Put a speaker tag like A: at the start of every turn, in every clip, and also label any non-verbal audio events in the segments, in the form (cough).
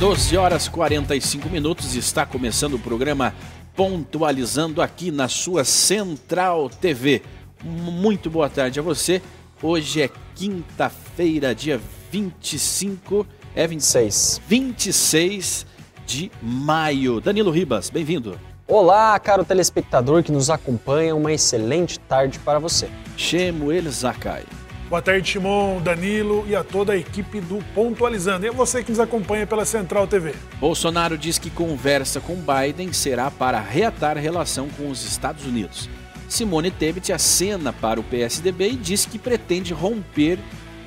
A: 12 horas 45 minutos está começando o programa Pontualizando aqui na sua Central TV. Muito boa tarde a você. Hoje é quinta-feira, dia 25, é 26. 26 de maio. Danilo Ribas, bem-vindo.
B: Olá, caro telespectador que nos acompanha, uma excelente tarde para você.
A: Shemuel Zakai.
C: Boa tarde, Timon, Danilo e a toda a equipe do Pontualizando. E a você que nos acompanha pela Central TV.
A: Bolsonaro diz que conversa com Biden será para reatar relação com os Estados Unidos. Simone Tebet acena para o PSDB e diz que pretende romper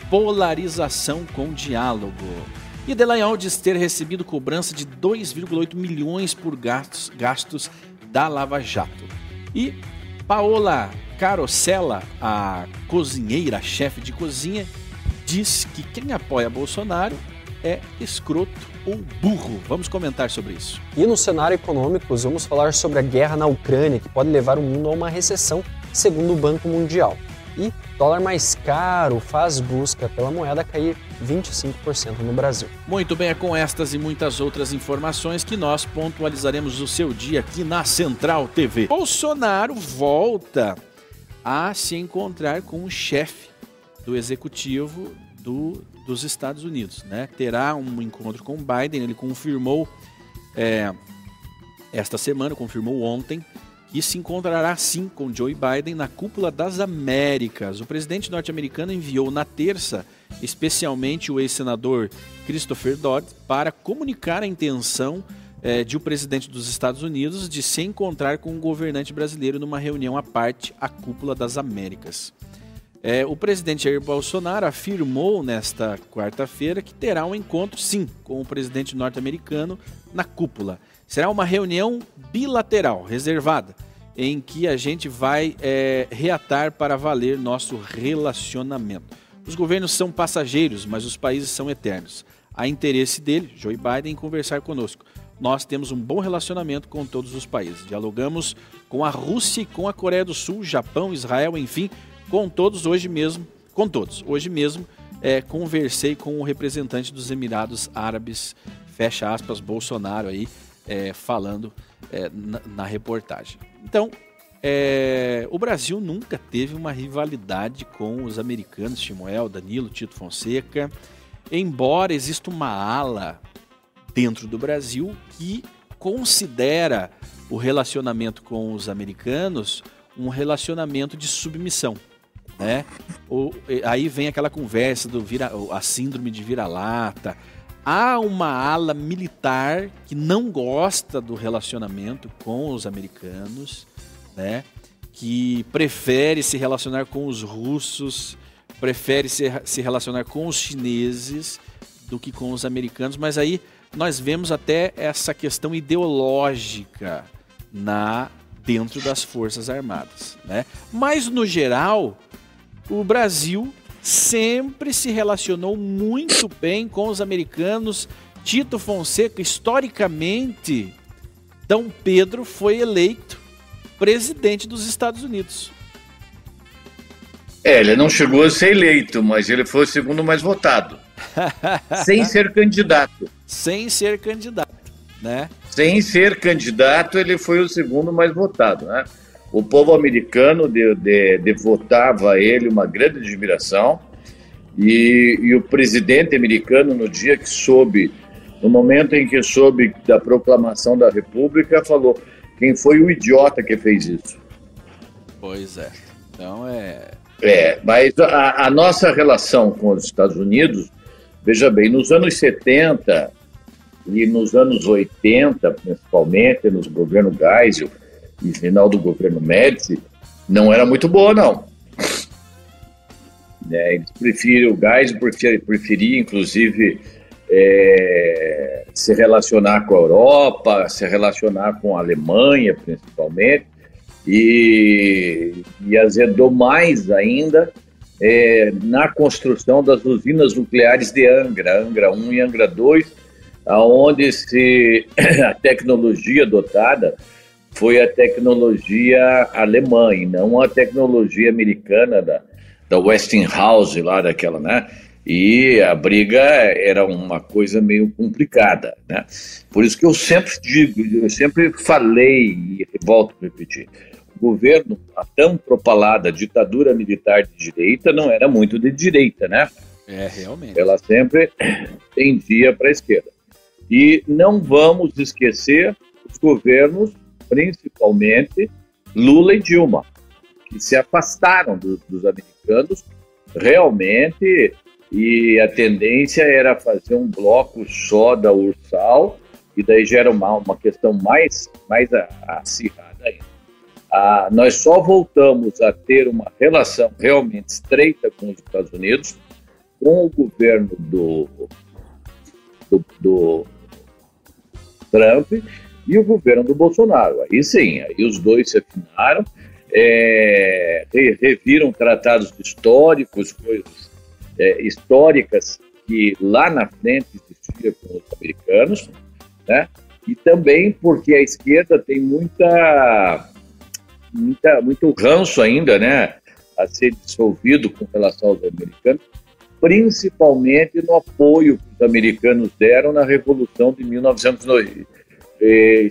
A: polarização com diálogo. E Delanhol diz ter recebido cobrança de 2,8 milhões por gastos, gastos da Lava Jato. E Paola Carosella, a cozinheira, chefe de cozinha, diz que quem apoia Bolsonaro é escroto ou burro. Vamos comentar sobre isso.
B: E no cenário econômico, vamos falar sobre a guerra na Ucrânia, que pode levar o mundo a uma recessão, segundo o Banco Mundial. E dólar mais caro faz busca pela moeda cair 25% no Brasil.
A: Muito bem, é com estas e muitas outras informações que nós pontualizaremos o seu dia aqui na Central TV. Bolsonaro volta a se encontrar com o chefe do executivo do, dos Estados Unidos. Né? Terá um encontro com Biden, ele confirmou é, esta semana, confirmou ontem, que se encontrará sim com Joe Biden na cúpula das Américas. O presidente norte-americano enviou na terça, especialmente o ex-senador Christopher Dodd, para comunicar a intenção é, de o presidente dos Estados Unidos de se encontrar com um governante brasileiro numa reunião à parte, a Cúpula das Américas. É, o presidente Jair Bolsonaro afirmou nesta quarta-feira que terá um encontro, sim, com o presidente norte-americano na cúpula. Será uma reunião bilateral, reservada, em que a gente vai é, reatar para valer nosso relacionamento. Os governos são passageiros, mas os países são eternos. Há interesse dele, Joe Biden, em conversar conosco nós temos um bom relacionamento com todos os países. Dialogamos com a Rússia e com a Coreia do Sul, Japão, Israel, enfim, com todos hoje mesmo, com todos. Hoje mesmo é, conversei com o representante dos Emirados Árabes, fecha aspas, Bolsonaro aí, é, falando é, na, na, reportagem. Então, é, o Brasil nunca teve uma rivalidade com os americanos, Timoel, Danilo, Tito Fonseca, embora exista uma ala dentro do Brasil que considera o relacionamento com os americanos um relacionamento de submissão. Né? O, aí vem aquela conversa do vira, a síndrome de vira-lata. Há uma ala militar que não gosta do relacionamento com os americanos, né? que prefere se relacionar com os russos, prefere se, se relacionar com os chineses do que com os americanos, mas aí nós vemos até essa questão ideológica na dentro das Forças Armadas, né? Mas no geral, o Brasil sempre se relacionou muito bem com os americanos. Tito Fonseca, historicamente, Dom Pedro foi eleito presidente dos Estados Unidos.
D: É, ele não chegou a ser eleito, mas ele foi o segundo mais votado. (laughs) sem ser candidato.
A: Sem ser candidato, né?
D: Sem ser candidato, ele foi o segundo mais votado, né? O povo americano de, de, devotava a ele uma grande admiração e, e o presidente americano, no dia que soube, no momento em que soube da proclamação da República, falou: quem foi o idiota que fez isso?
A: Pois é. Então é.
D: É, mas a, a nossa relação com os Estados Unidos Veja bem, nos anos 70 e nos anos 80, principalmente, nos governos Geisel e final do governo Médici, não era muito boa, não. É, eles preferiam, o Geisel preferia, preferia inclusive, é, se relacionar com a Europa, se relacionar com a Alemanha, principalmente, e, e azedou mais ainda é, na construção das usinas nucleares de Angra, Angra 1 e Angra 2, aonde se (coughs) a tecnologia adotada foi a tecnologia alemã e não a tecnologia americana da, da Westinghouse lá daquela, né? E a briga era uma coisa meio complicada, né? Por isso que eu sempre digo, eu sempre falei e volto a repetir, o governo, a tão propalada ditadura militar de direita, não era muito de direita, né?
A: É, realmente.
D: Ela sempre tendia para a esquerda. E não vamos esquecer os governos, principalmente Lula e Dilma, que se afastaram do, dos americanos realmente e a tendência era fazer um bloco só da Ursal e daí gera uma, uma questão mais, mais acirrada ainda. Ah, nós só voltamos a ter uma relação realmente estreita com os Estados Unidos com o governo do, do, do Trump e o governo do Bolsonaro. Aí sim, aí os dois se afinaram, é, reviram tratados históricos, coisas é, históricas que lá na frente existia com os americanos, né? E também porque a esquerda tem muita, muita muito ranço ainda, né? A ser dissolvido com relação aos americanos, principalmente no apoio que os americanos deram na Revolução de 1964. Em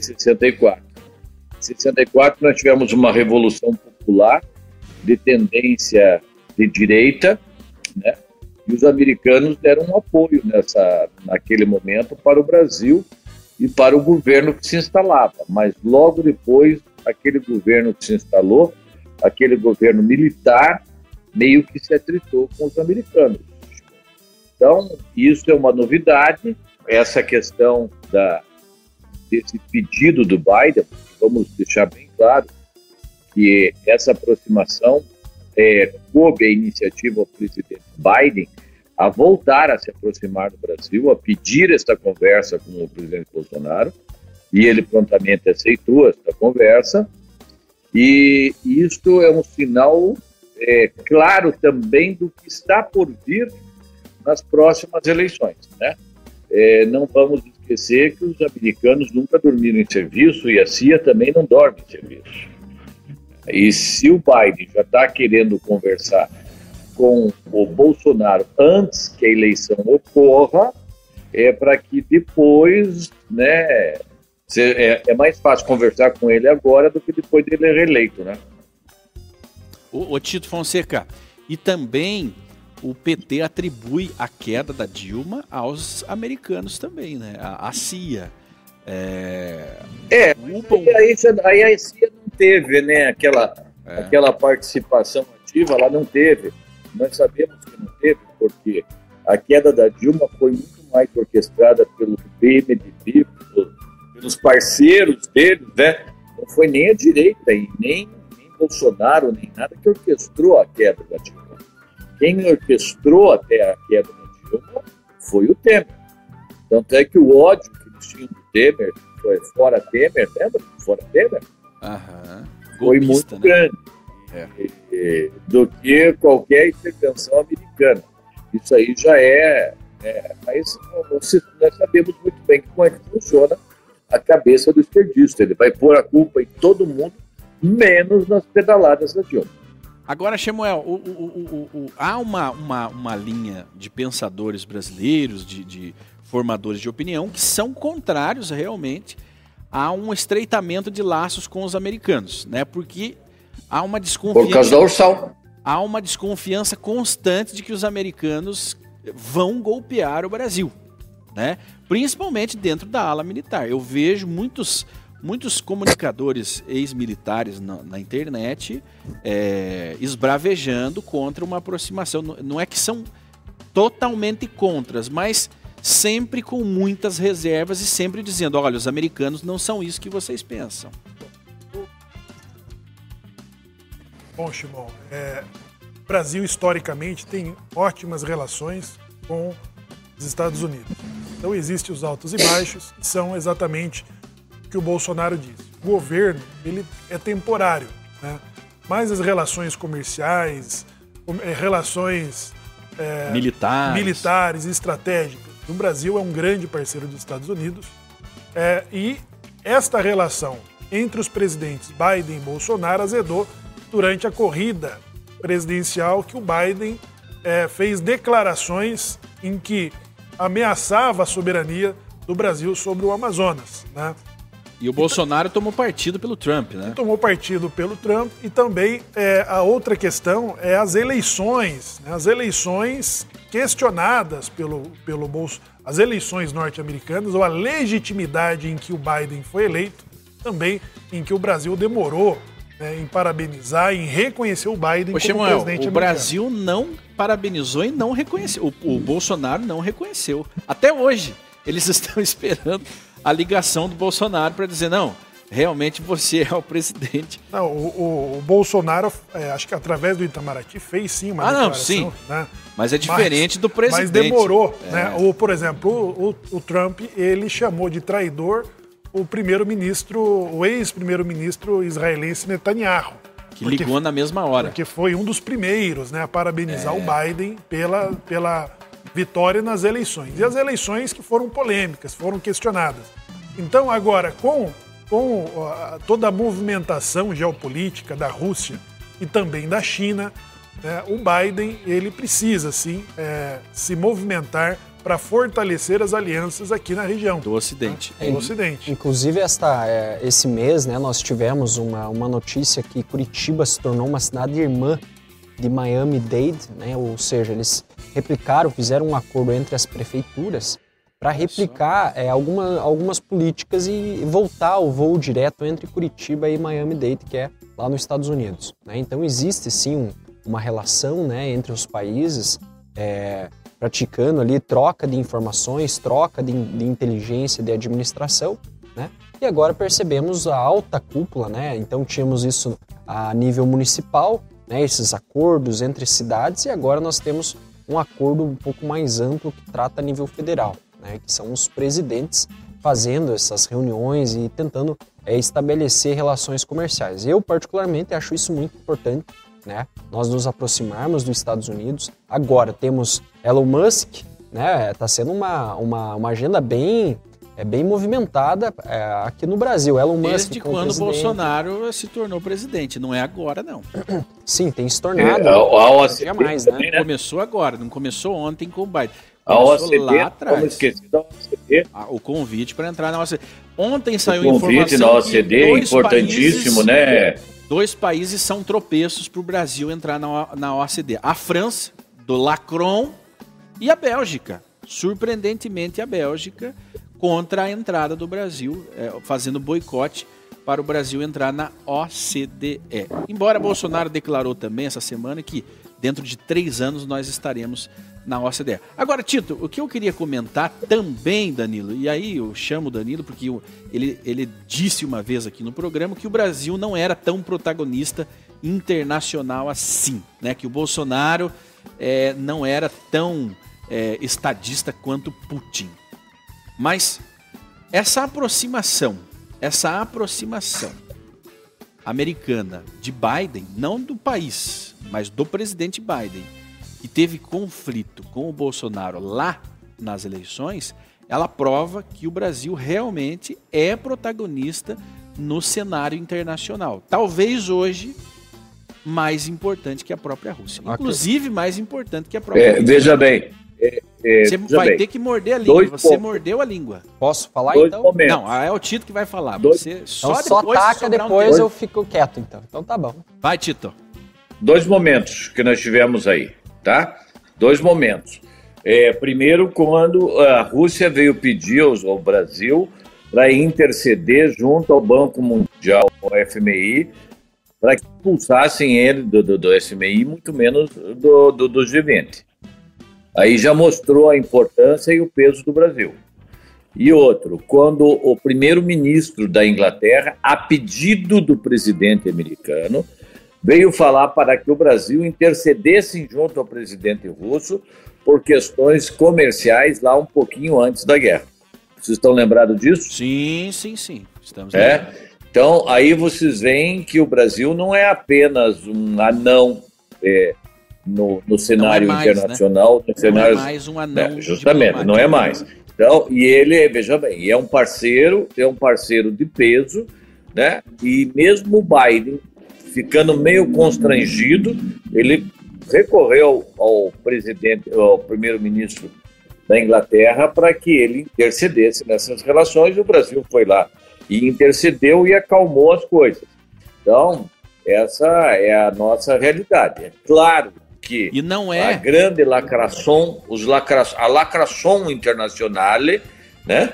D: 64 nós tivemos uma revolução popular de tendência de direita, né? E os americanos deram um apoio nessa, naquele momento para o Brasil e para o governo que se instalava. Mas logo depois, aquele governo que se instalou, aquele governo militar, meio que se atritou com os americanos. Então, isso é uma novidade, essa questão da, desse pedido do Biden, vamos deixar bem claro que essa aproximação é, coube a iniciativa ao presidente Biden a voltar a se aproximar do Brasil, a pedir esta conversa com o presidente Bolsonaro, e ele prontamente aceitou esta conversa. E isto é um sinal é, claro também do que está por vir nas próximas eleições. Né? É, não vamos esquecer que os americanos nunca dormiram em serviço e a CIA também não dorme em serviço. E se o Biden já está querendo conversar com o Bolsonaro antes que a eleição ocorra, é para que depois, né, é, é, mais fácil conversar com ele agora do que depois dele ser reeleito, né?
A: O, o Tito Fonseca, e também o PT atribui a queda da Dilma aos americanos também, né? A, a CIA.
D: É, é aí, aí, a CIA não teve, né? Aquela, é. aquela participação ativa, ela não teve. Nós sabemos que não teve, porque a queda da Dilma foi muito mais orquestrada pelo PMDB, pelos parceiros dele, né? Não foi nem a direita e nem, nem Bolsonaro, nem nada que orquestrou a queda da Dilma. Quem orquestrou até a queda da Dilma foi o Temer. Tanto é que o ódio que eles tinham do Temer, foi fora Temer, lembra? Fora Temer?
A: Aham.
D: Foi muito né? grande. É. do que qualquer intervenção americana. Isso aí já é. é mas nós sabemos muito bem como é que funciona a cabeça do esquerdista. Ele vai pôr a culpa em todo mundo, menos nas pedaladas da Dilma.
A: Agora, Samuel, o, o, o, há uma, uma, uma linha de pensadores brasileiros, de, de formadores de opinião, que são contrários realmente a um estreitamento de laços com os americanos, né? Porque há uma desconfiança.
D: Por causa da Ursal.
A: Há uma desconfiança constante de que os americanos vão golpear o Brasil, né? Principalmente dentro da ala militar. Eu vejo muitos muitos comunicadores ex-militares na, na, internet é, esbravejando contra uma aproximação. Não, é que são totalmente contras, mas sempre com muitas reservas e sempre dizendo: olha, os americanos não são isso que vocês pensam.
C: Bom, Shimon, é, o Brasil historicamente tem ótimas relações com os Estados Unidos. Então existem os altos e baixos, que são exatamente que o Bolsonaro disse. O governo ele é temporário, né? mas as relações comerciais, é, relações
A: é, militares.
C: militares estratégicas. O Brasil é um grande parceiro dos Estados Unidos é, e esta relação entre os presidentes Biden e Bolsonaro azedou durante a corrida presidencial que o Biden é, fez declarações em que ameaçava a soberania do Brasil sobre o Amazonas. Né?
A: E o Bolsonaro tomou partido pelo Trump, né?
C: Tomou partido pelo Trump e também é, a outra questão é as eleições, né? as eleições questionadas pelo, pelo Bolso, as eleições norte-americanas ou a legitimidade em que o Biden foi eleito, também em que o Brasil demorou né, em parabenizar, em reconhecer o Biden
A: Ô,
C: como
A: Samuel,
C: presidente
A: o
C: americano.
A: Brasil não parabenizou e não reconheceu. O, o Bolsonaro não reconheceu. Até hoje, eles (laughs) estão esperando a ligação do Bolsonaro para dizer, não, realmente você é o presidente.
C: Não, o, o- o Bolsonaro, é, acho que através do Itamaraty, fez sim uma
A: Ah, não, sim.
C: Né?
A: Mas é diferente do presidente.
C: Mas demorou,
A: É.
C: né? O, por exemplo, o, o- o Trump, ele chamou de traidor o primeiro-ministro, o ex-primeiro-ministro israelense Netanyahu.
A: Que
C: Porque-
A: ligou na mesma hora.
C: Porque foi um dos primeiros né, a parabenizar
A: É.
C: o Biden pela, pela vitória nas eleições. E as eleições que foram polêmicas, foram questionadas. Então, agora, com, com toda a movimentação geopolítica da Rússia e também da China, né, o Biden ele precisa, sim, é, se movimentar para fortalecer as alianças aqui na região.
A: Do Ocidente.
C: Do Ocidente.
B: Inclusive, esta, é, esse mês, né, nós tivemos uma, uma notícia que Curitiba se tornou uma cidade irmã de Miami-Dade, né, ou seja, eles replicaram, fizeram um acordo entre as prefeituras para replicar é, alguma, algumas políticas e voltar o voo direto entre Curitiba e Miami-Dade, que é lá nos Estados Unidos. né. Então, existe sim um- uma relação né, entre os países, é, praticando ali troca de informações, troca de, de inteligência, de administração, né? E agora percebemos a alta cúpula, né? Então tínhamos isso a nível municipal, né? Esses acordos entre cidades e agora nós temos um acordo um pouco mais amplo que trata a nível federal, né? Que são os presidentes fazendo essas reuniões e tentando é, estabelecer relações comerciais. Eu particularmente acho isso muito importante né? Nós nos aproximarmos dos Estados Unidos. Agora temos Elon Musk, né? Está sendo uma, uma, uma agenda bem é bem movimentada é, aqui no Brasil. Elon Musk
A: Desde quando. Bolsonaro se tornou presidente. Não é agora, não. (clears throat)
B: Sim, tem se tornado.
D: É, a- a
B: dia mais, né?
D: também, né?
A: Começou agora, não começou ontem com o Biden.
D: A
A: Começou
D: OCDE,
A: lá
D: vamos
A: atrás.
D: esquecer da OCDE.
A: Ah, O convite para entrar na OCDE. Ontem saiu
D: O convite
A: informação
D: na
A: que
D: OCDE é importantíssimo,
A: países-
D: né?
A: Dois países são tropeços para o Brasil entrar na, na OCDE. A França, do Lacron, e a Bélgica. Surpreendentemente, a Bélgica contra a entrada do Brasil, é, fazendo boicote para o Brasil entrar na OCDE. Embora Bolsonaro declarou também essa semana que dentro de três anos nós estaremos na OCDE. Agora, Tito, o que eu queria comentar também, Danilo, e aí eu chamo o Danilo porque ele, ele disse uma vez aqui no programa que o Brasil não era tão protagonista internacional assim, né? Que o Bolsonaro é, não era tão é, estadista quanto Putin. Mas essa aproximação, essa aproximação americana de Biden, não do país, mas do presidente Biden, que teve conflito com o Bolsonaro lá nas eleições, ela prova que o Brasil realmente é protagonista no cenário internacional. Talvez hoje mais importante que a própria Rússia. Inclusive mais importante que a própria
D: É,
A: Rússia.
D: veja bem. é, é,
A: Você vai
D: bem,
A: ter que morder a língua.
D: Dois
A: Você
D: pontos.
A: mordeu a língua.
B: Posso falar
D: dois
B: então?
D: momentos.
A: Não, é o Tito que vai falar.
D: Dois-
A: Você só
B: Então só
A: depois
B: taca,
A: um
B: depois
A: tempo.
B: eu fico quieto então. Então tá bom.
A: Vai, Tito.
D: dois momentos que nós tivemos aí, tá? Dois momentos. É, primeiro, quando a Rússia veio pedir aos- ao Brasil para interceder junto ao Banco Mundial, ao FMI, para que expulsassem ele do, do, do FMI, muito menos do, do, do G20. Aí já mostrou a importância e o peso do Brasil. E outro, quando o primeiro-ministro da Inglaterra, a pedido do presidente americano, veio falar para que o Brasil intercedesse junto ao presidente russo por questões comerciais lá um pouquinho antes da guerra. Vocês estão lembrados disso?
A: Sim, sim, sim. Estamos
D: É.
A: lembrando.
D: Então, aí vocês veem que o Brasil não é apenas um anão é, no, no cenário
A: mais, né?
D: internacional, no
A: Não é
D: cenário
A: mais um anão.
D: é, justamente, não é mais. Então, e ele, veja bem, é um parceiro, é um parceiro de peso, né? E mesmo o Biden ficando meio constrangido, ele recorreu ao presidente, ao primeiro-ministro da Inglaterra para que ele intercedesse nessas relações. O Brasil foi lá e intercedeu e acalmou as coisas. Então, essa é a nossa realidade. É claro que
A: e não é...
D: a grande lacração, os lacra, a lacração internacional, né?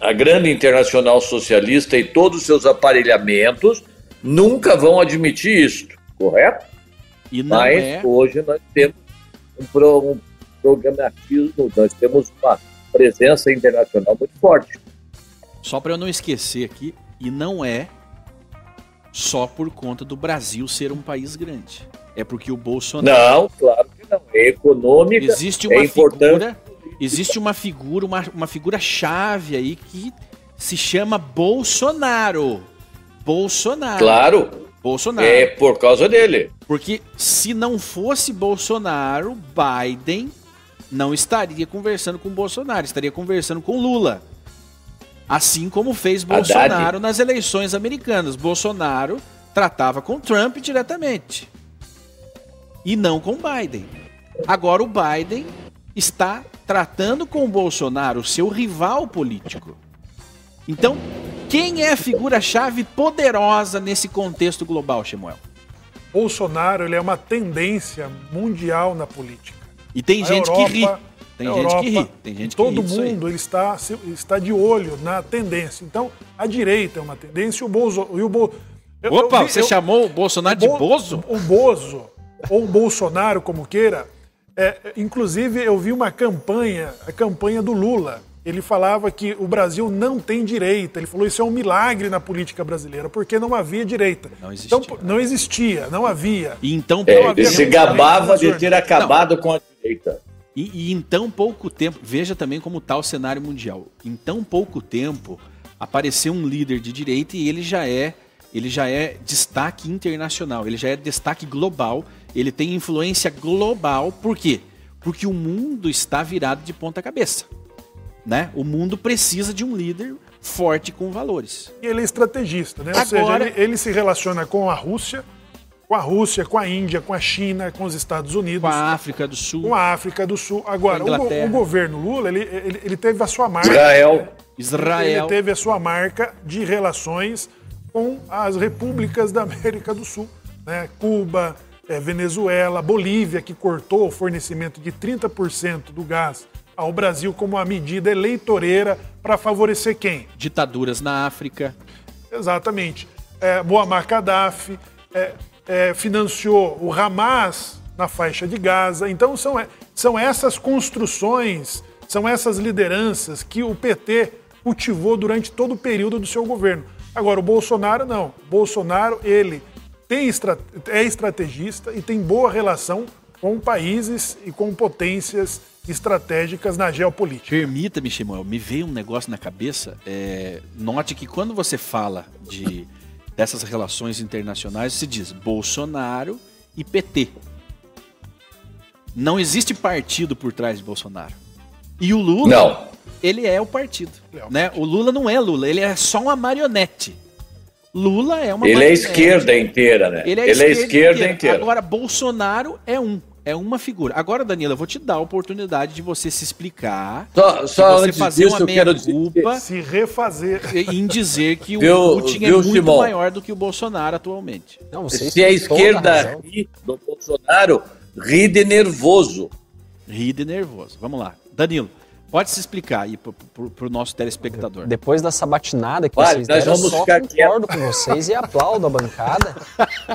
D: a grande internacional socialista e todos os seus aparelhamentos nunca vão admitir isso, correto?
A: E não
D: Mas
A: é...
D: hoje nós temos um, pro, um programatismo, nós temos uma presença internacional muito forte.
A: Só para eu não esquecer aqui, e não é só por conta do Brasil ser um país grande. É porque o Bolsonaro.
D: Não, claro que não. É econômica.
A: Existe uma
D: é importante.
A: figura. Existe uma figura, uma, uma figura chave aí que se chama Bolsonaro. Bolsonaro.
D: Claro.
A: Bolsonaro.
D: É por causa dele.
A: Porque se não fosse Bolsonaro, Biden não estaria conversando com Bolsonaro, estaria conversando com Lula. Assim como fez Bolsonaro
D: Haddad.
A: nas eleições americanas. Bolsonaro tratava com Trump diretamente. E não com Biden. Agora o Biden está tratando com o Bolsonaro, seu rival político. Então, quem é a figura-chave poderosa nesse contexto global, Shemuel?
C: Bolsonaro ele é uma tendência mundial na política.
A: E tem
C: A
A: gente
C: Europa-
A: que ri. Tem gente
C: Europa,
A: que ri. Tem gente que
C: todo
A: ri disso aí.
C: mundo ele está, está de olho na tendência. Então, a direita é uma tendência e o Bozo. O Bo, eu-
A: Opa,
C: eu
A: você
C: eu-
A: chamou o Bolsonaro de
C: Bo-
A: Bozo?
C: O Bozo, ou o Bolsonaro, como queira. É, inclusive, eu vi uma campanha, a campanha do Lula. Ele falava que o Brasil não tem direita. Ele falou isso é um milagre na política brasileira, porque não havia direita.
A: Não existia.
C: Então, não existia, não havia.
A: E então,
D: É,
C: Não
D: ele
C: havia
D: se gabava de ter acabado com a direita.
A: E, e em tão pouco tempo, veja também como está o cenário mundial. Em tão pouco tempo, apareceu um líder de direita e ele já é, ele já é destaque internacional, ele já é destaque global, ele tem influência global. Por quê? Porque o mundo está virado de ponta cabeça. Né? O mundo precisa de um líder forte com valores.
C: E ele é estrategista, né? Ou
A: Agora-
C: seja, ele, ele se relaciona com a Rússia, com a Rússia, com a Índia, com a China, com os Estados Unidos,
A: Com a África do Sul,
C: com a África do Sul. Agora, o, o governo Lula, ele, ele, ele teve a sua marca.
D: Israel.
A: Israel.
C: Ele teve a sua marca de relações com as repúblicas da América do Sul, né? Cuba, eh, Venezuela, Bolívia, que cortou o fornecimento de 30% do gás ao Brasil como uma medida eleitoreira para favorecer quem?
A: ditaduras na África.
C: Exatamente. É, Muammar Gaddafi é, é, financiou o Hamas na faixa de Gaza. Então são, são essas construções, são essas lideranças que o PT cultivou durante todo o período do seu governo. Agora, o Bolsonaro não. Bolsonaro, ele tem estra- é estrategista e tem boa relação com países e com potências estratégicas na geopolítica.
A: Permita-me, Shemuel, me veio um negócio na cabeça. é, note que quando você fala de dessas relações internacionais, você diz Bolsonaro e PT. Não existe partido por trás de Bolsonaro. E o Lula,
D: Não.
A: ele é o partido.
C: É o
A: né? O Lula não é Lula, ele é só uma marionete. Lula é uma
D: Ele é esquerda inteira, né?
A: Ele é, a esquerda, inteira. Agora, Bolsonaro é um. É uma figura. Agora, Danilo, eu vou te dar a oportunidade de você se explicar.
D: Só, só
A: você
D: antes
A: fazer
D: disso,
A: uma
D: eu quero dizer.
A: meia-culpa
C: Se refazer. (laughs)
A: em dizer que o
D: Viu-
A: Putin é
D: viu,
A: muito
D: Simão?
A: maior do que o Bolsonaro atualmente.
B: Não,
D: Se a esquerda ri do Bolsonaro, ri de nervoso.
A: Ri de nervoso. Vamos lá. Danilo, pode se explicar aí pro, pro, pro nosso telespectador.
B: Depois da sabatinada que
D: Vale,
B: vocês deram, eu
D: vamos
B: só
D: ficar
B: concordo com vocês e aplaudo a bancada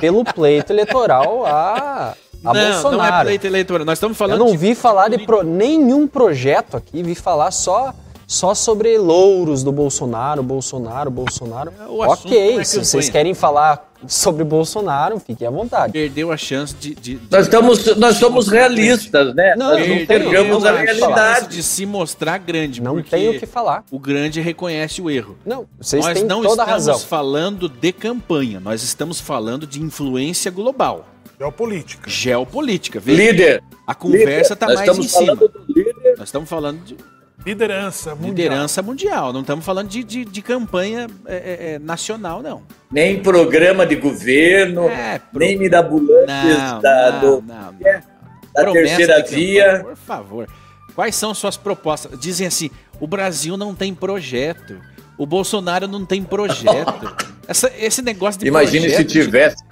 B: pelo pleito eleitoral a, a
A: não,
B: Bolsonaro.
A: não é pleito eleitoral. Nós estamos
B: Eu
A: falando
B: não
A: de
B: vi falar de pro- nenhum projeto aqui, vi falar só, só sobre louros do Bolsonaro, Bolsonaro, Bolsonaro.
A: O assunto
B: ok,
A: é
B: se vocês querem falar sobre Bolsonaro, fiquem à vontade.
A: perdeu a chance de. de- de-
D: Nós estamos, nós somos realistas, né?
B: Não,
D: nós
B: não tem- não
D: a
B: tem
D: realidade.
A: de se mostrar grande.
B: Não
A: porque
B: tenho o que falar.
A: O grande reconhece o erro.
B: Não, vocês
A: nós
B: têm
A: não
B: toda
A: estamos
B: razão.
A: falando de campanha, nós estamos falando de influência global,
C: Geopolítica.
A: geopolítica. Veja,
D: Líder,
A: a conversa está mais em cima.
D: falando do líder.
A: Nós estamos falando de.
C: Liderança mundial.
A: Liderança mundial. Não estamos falando de, de, de campanha é, é, é nacional, não.
D: Nem programa de governo, é, pro... nem mirabolantes não, da, não, do, não, é, da terceira via.
A: Por favor. Quais são suas propostas? Dizem assim: o Brasil não tem projeto. O Bolsonaro não tem projeto. (laughs) Essa, esse negócio de
D: Imagine projeto, se tivesse.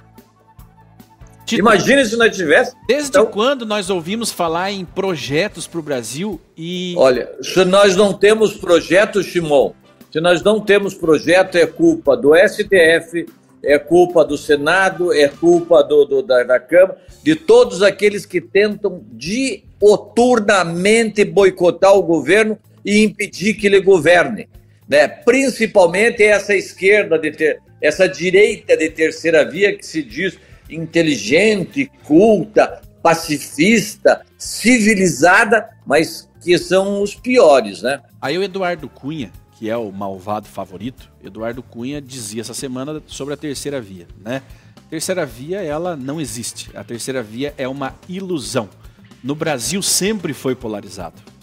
D: Tipo, Imagine se não tivesse.
A: Desde então... quando nós ouvimos falar em projetos para o Brasil e.
D: Olha, se nós não temos projeto, Shimon, se nós não temos projeto, é culpa do STF, é culpa do Senado, é culpa do, do da, da, Câmara, de todos aqueles que tentam dioturnamente boicotar o governo e impedir que ele governe. Né? Principalmente essa esquerda, de ter, essa direita de terceira via que se diz inteligente, culta, pacifista, civilizada, mas que são os piores, né?
A: Aí o Eduardo Cunha, que é o malvado favorito, Eduardo Cunha dizia essa semana sobre a terceira via, né? Terceira via, ela não existe. A terceira via é uma ilusão. No Brasil sempre foi polarizado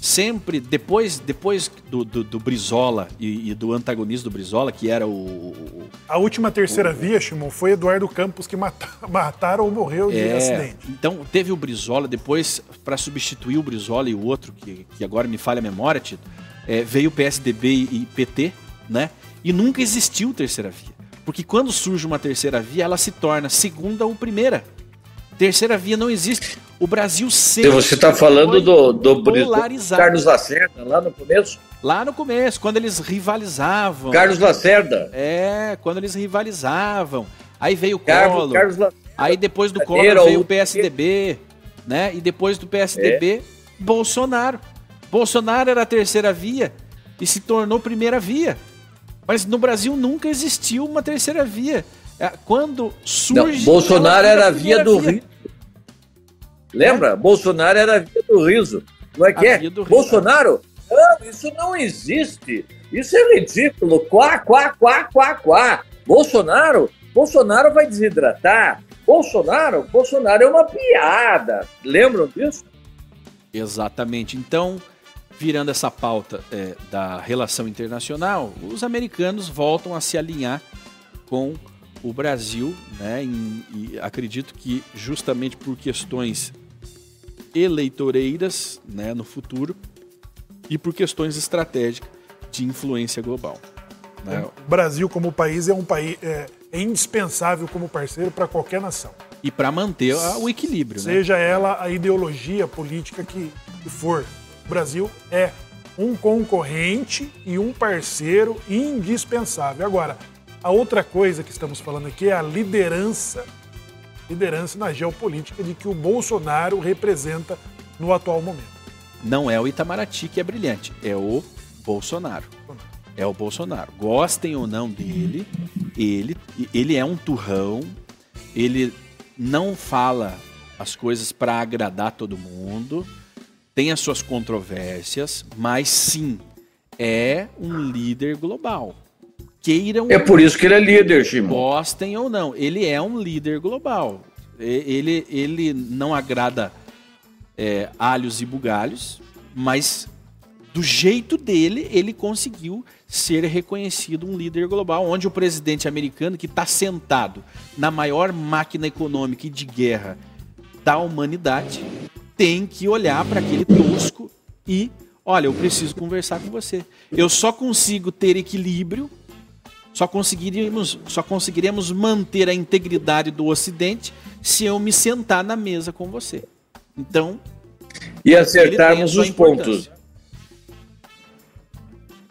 A: sempre, depois, depois do, do, do Brizola e, e, do antagonista do Brizola, que era o. o
C: a última terceira o, via, Shimon, foi Eduardo Campos que mata, (laughs) mataram ou morreu de é, acidente.
A: Então teve o Brizola, depois, para substituir o Brizola e o outro, que, que agora me falha a memória, Tito, é, veio o PSDB e, e PT, né? E nunca existiu terceira via. Porque quando surge uma terceira via, ela se torna segunda ou primeira. Terceira via não existe. O Brasil sempre.
D: Você está falando do, do, do Carlos Lacerda, lá no começo?
A: Lá no começo, quando eles rivalizavam.
D: Carlos Lacerda.
A: É, quando eles rivalizavam. Aí veio o Carlos, Collor. Carlos Aí depois do Collor veio o PSDB, né? E depois do PSDB, é. Bolsonaro. Bolsonaro era a terceira via e se tornou primeira via. Mas no Brasil nunca existiu uma terceira via. É, quando surge.
D: Não, Bolsonaro era a via do via. riso. Lembra? É? Bolsonaro era a via do riso. Não é que a é? Bolsonaro? Não, isso não existe. Isso é ridículo. Quá, quá, quá, quá, quá. Bolsonaro? Bolsonaro vai desidratar. Bolsonaro? Bolsonaro é uma piada. Lembram disso?
A: Exatamente. Então, virando essa pauta é, da relação internacional, os americanos voltam a se alinhar com o Brasil, né, e acredito que justamente por questões eleitoreiras né, no futuro e por questões estratégicas de influência global. Né?
C: O Brasil, como país, é um país é, é indispensável como parceiro para qualquer nação.
A: E para manter o equilíbrio.
C: Né? Seja né? ela a ideologia política que, que for. O Brasil é um concorrente e um parceiro indispensável. Agora, a outra coisa que estamos falando aqui é a liderança, liderança na geopolítica de que o Bolsonaro representa no atual momento.
A: Não é o Itamaraty que é brilhante, é o Bolsonaro. É o Bolsonaro. Gostem ou não dele, ele, ele é um turrão, ele não fala as coisas para agradar todo mundo, tem as suas controvérsias, mas sim, é um líder global queiram.
D: É por isso que ele é líder, Shimon.
A: Gostem ou não, ele é um líder global. Ele, ele não agrada é, alhos e bugalhos, mas do jeito dele, ele conseguiu ser reconhecido um líder global, onde o presidente americano, que está sentado na maior máquina econômica e de guerra da humanidade, tem que olhar para aquele tosco e, olha, eu preciso conversar com você. Eu só consigo ter equilíbrio só conseguiríamos, só conseguiremos manter a integridade do Ocidente se eu me sentar na mesa com você. Então.
D: E acertarmos os pontos.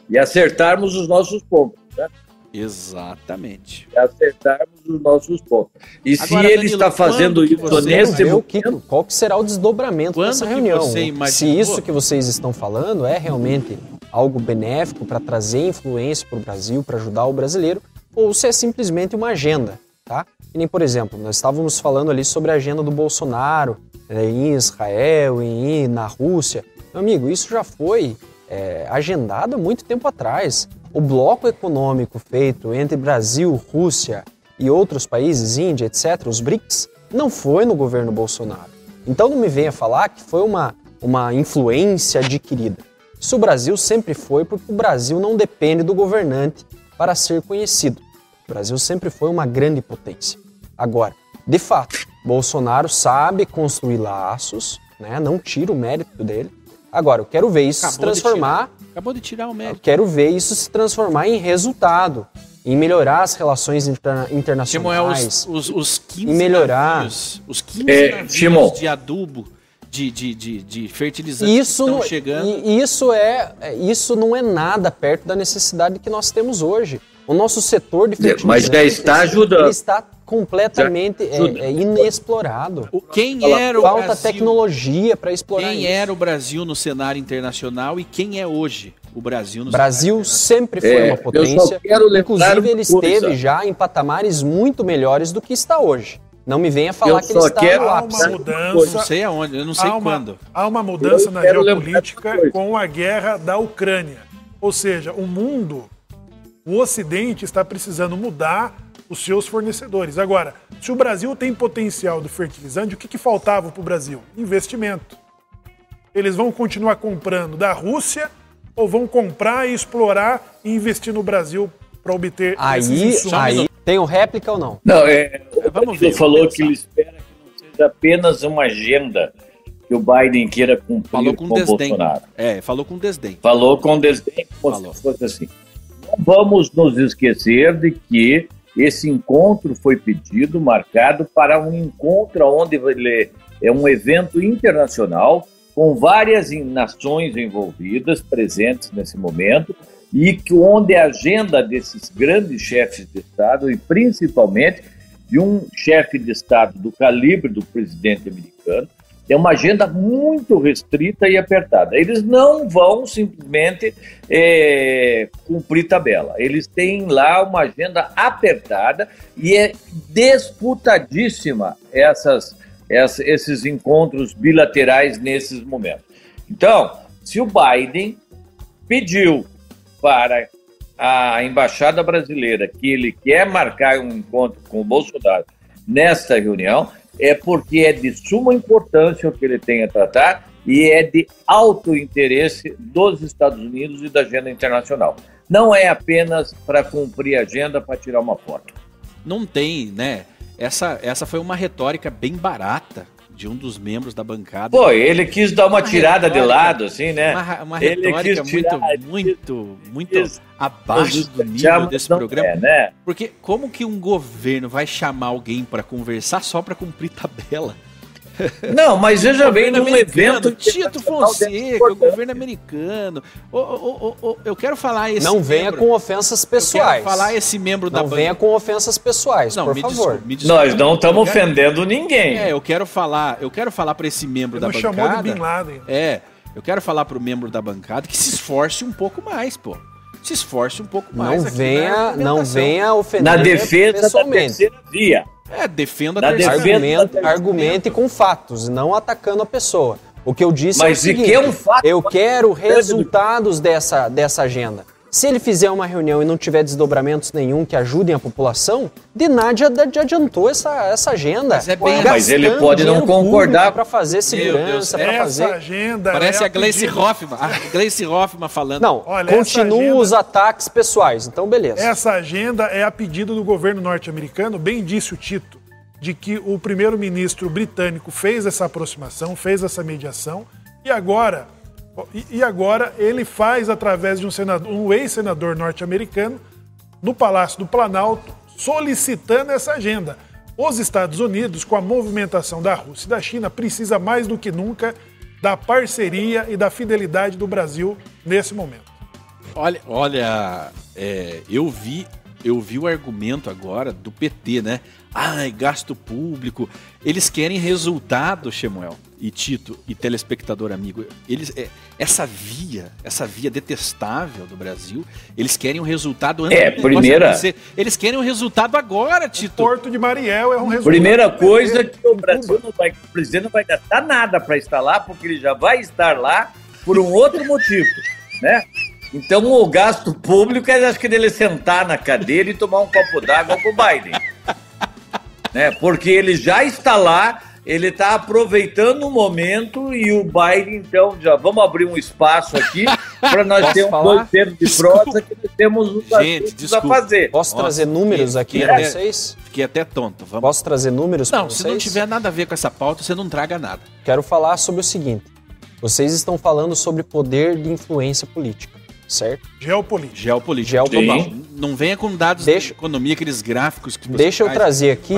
D: E acertarmos os nossos pontos. Né?
A: Exatamente.
D: E acertarmos os nossos pontos. E Agora, se ele Danilo, está fazendo isso nesse
B: momento. qual que será o desdobramento quando dessa reunião? Se isso que vocês estão falando é realmente algo benéfico para trazer influência para o Brasil, para ajudar o brasileiro, ou se é simplesmente uma agenda, tá? E nem, por exemplo, nós estávamos falando ali sobre a agenda do Bolsonaro é, em Israel, em, na Rússia. Meu amigo, isso já foi é, agendado há muito tempo atrás. O bloco econômico feito entre Brasil, Rússia e outros países, Índia, etc., os BRICS, não foi no governo Bolsonaro. Então não me venha falar que foi uma, uma influência adquirida. Isso o Brasil sempre foi porque o Brasil não depende do governante para ser conhecido. O Brasil sempre foi uma grande potência. Agora, de fato, Bolsonaro sabe construir laços, né? não tira o mérito dele. Agora, eu quero ver isso
A: Acabou
B: se transformar.
A: Acabou de tirar o
B: Eu
A: mérito.
B: quero ver isso se transformar em resultado, em melhorar as relações interna internacionais.
A: os, os, os 15
B: E melhorar.
A: navios, os 15
D: É,
A: de adubo, de, de, de, de fertilizantes
B: Isso
A: que
B: não,
A: estão chegando.
B: isso, é, é- isso não é nada perto da necessidade que nós temos hoje. O nosso setor de
D: Mas
B: fertilizantes
D: já está ajudando.
B: ele está completamente é, é inexplorado.
A: O- quem era o
B: Falta
A: Brasil?
B: tecnologia para explorar
A: Quem
B: isso.
A: era o Brasil no cenário internacional e quem é hoje o Brasil no
B: Brasil sempre foi
D: É,
B: uma
D: eu só
B: potência.
D: quero
B: Inclusive, ele esteve
D: coisa.
B: já em patamares muito melhores do que está hoje. Não me venha falar
D: Eu
B: que ele
D: só
B: está
D: quero
B: no ápice.
C: uma
A: Eu não
C: mudança,
A: sei aonde, eu não sei
C: há uma,
A: quando.
C: há uma mudança
D: Eu
C: na
D: quero
C: geopolítica com a guerra da Ucrânia. Ou seja, o mundo, o Ocidente está precisando mudar os seus fornecedores. Agora, se o Brasil tem potencial do fertilizante, o que, que faltava para o Brasil? Investimento. Eles vão continuar comprando da Rússia ou vão comprar e explorar e investir no Brasil para obter
B: Aí,
C: esses insumos?
B: aí tem o réplica ou não?
D: Não, é, o
A: vamos ver,
D: falou que ele espera que não seja apenas uma agenda que o Biden queira cumprir
A: Falou com
D: com, o
A: desdém.
D: Bolsonaro.
A: É, falou com desdém.
D: Falou com desdém, como
A: Falou.
D: se fosse assim. Não vamos nos esquecer de que esse encontro foi pedido, marcado para um encontro onde ele é um evento internacional com várias nações envolvidas, presentes nesse momento, e que onde a agenda desses grandes chefes de Estado, e principalmente de um chefe de Estado do calibre do presidente americano, é uma agenda muito restrita e apertada. Eles não vão simplesmente é, cumprir tabela. Eles têm lá uma agenda apertada e é disputadíssima essas, essa- esses encontros bilaterais nesses momentos. Então, se o Biden pediu para a embaixada brasileira que ele quer marcar um encontro com o Bolsonaro nesta reunião, é porque é de suma importância o que ele tem a tratar e é de alto interesse dos Estados Unidos e da agenda internacional. Não é apenas para cumprir a agenda para tirar uma foto.
A: Não tem, né? Essa, essa foi uma retórica bem barata de um dos membros da bancada.
D: Pô, ele quis dar uma,
A: Uma
D: tirada de
A: retórica-
D: lado, assim, né?
A: Uma, uma
D: Ele
A: retórica
D: quis tirar-
A: muito, muito, muito
D: quis-
A: abaixo do nível desse programa.
D: É, né?
A: Porque como que um governo vai chamar alguém para conversar só para cumprir tabela?
D: Não, mas veja bem, num evento
A: Tito
D: dessa
A: Fonseca, o governo americano. Ô, ô, ô, eu quero falar esse
B: Não venha
A: membro-
B: com ofensas
A: eu quero
B: pessoais.
A: falar esse membro da
B: Não venha com ofensas pessoais,
A: Não,
B: por
A: me
B: favor.
A: desculpe, me desculpe.
D: Nós não estamos ofendendo ninguém.
A: É, eu quero falar, eu quero falar para esse membro
C: Ele
A: da
C: não chamou de
A: bancada.
C: Bin Laden.
A: É, eu quero falar pro membro da bancada que se esforce um pouco mais, pô. Se esforce um pouco mais.
B: Não
A: aqui na
B: venha, não venha ofender
D: Na defesa da terceira via.
A: É, defenda a
D: defesa-
B: Argumente, com fatos, não atacando a pessoa. O que eu disse
D: Mas
B: é o seguinte,
D: que é um fato-
B: eu quero resultados dessa, dessa agenda. Se ele fizer uma reunião e não tiver desdobramentos nenhum que ajudem a população, de nada adiantou essa, essa agenda.
A: Mas é bem-
D: Mas ele pode não concordar.
B: Para fazer segurança, para fazer...
C: agenda.
A: Parece
C: é
A: a Gleice Hoffmann. A Gleice Hoffmann falando.
B: Não,
C: Olha,
B: continuam
C: agenda-
B: os ataques pessoais, então beleza.
C: Essa agenda é a pedido do governo norte-americano, bem disse o Tito, de que o primeiro-ministro britânico fez essa aproximação, fez essa mediação, e agora, e, e agora ele faz através de um, senador, um ex-senador norte-americano no Palácio do Planalto, solicitando essa agenda. Os Estados Unidos, com a movimentação da Rússia e da China, precisa mais do que nunca da parceria e da fidelidade do Brasil nesse momento.
A: Olha, olha é, eu vi eu vi o argumento agora do PT, né? Ai, gasto público. Eles querem resultado, Shemuel e Tito e telespectador amigo. Eles é, essa via, essa via detestável do Brasil, eles querem um resultado antes
D: É, primeira-
A: acontecer. Eles querem um resultado agora, Tito.
C: Porto de Mariel é um resultado.
D: Primeira coisa
C: PT
D: que o Brasil não vai, o presidente não vai gastar nada para estar lá, porque ele já vai estar lá por um outro motivo, né? Então o gasto público é acho que dele sentar na cadeira e tomar um copo d'água com o Biden, né? Porque ele já está lá ele está aproveitando o momento e o Biden, então, já vamos abrir um espaço aqui (laughs) para nós termos um dois termos de prosa que nós temos os
B: Gente, a fazer. Posso Nossa, trazer números aqui para vocês?
A: Fiquei até tonto. Vamos.
B: Posso trazer números para
A: vocês? Não, se não tiver nada a ver com essa pauta, você não traga nada.
B: Quero falar sobre o seguinte. Vocês estão falando sobre poder de influência política certo?
C: Geopolítica.
A: Geopolítica. Geopolítica. Não venha com dados deixa, de economia, aqueles gráficos que
B: você Deixa eu trazer aqui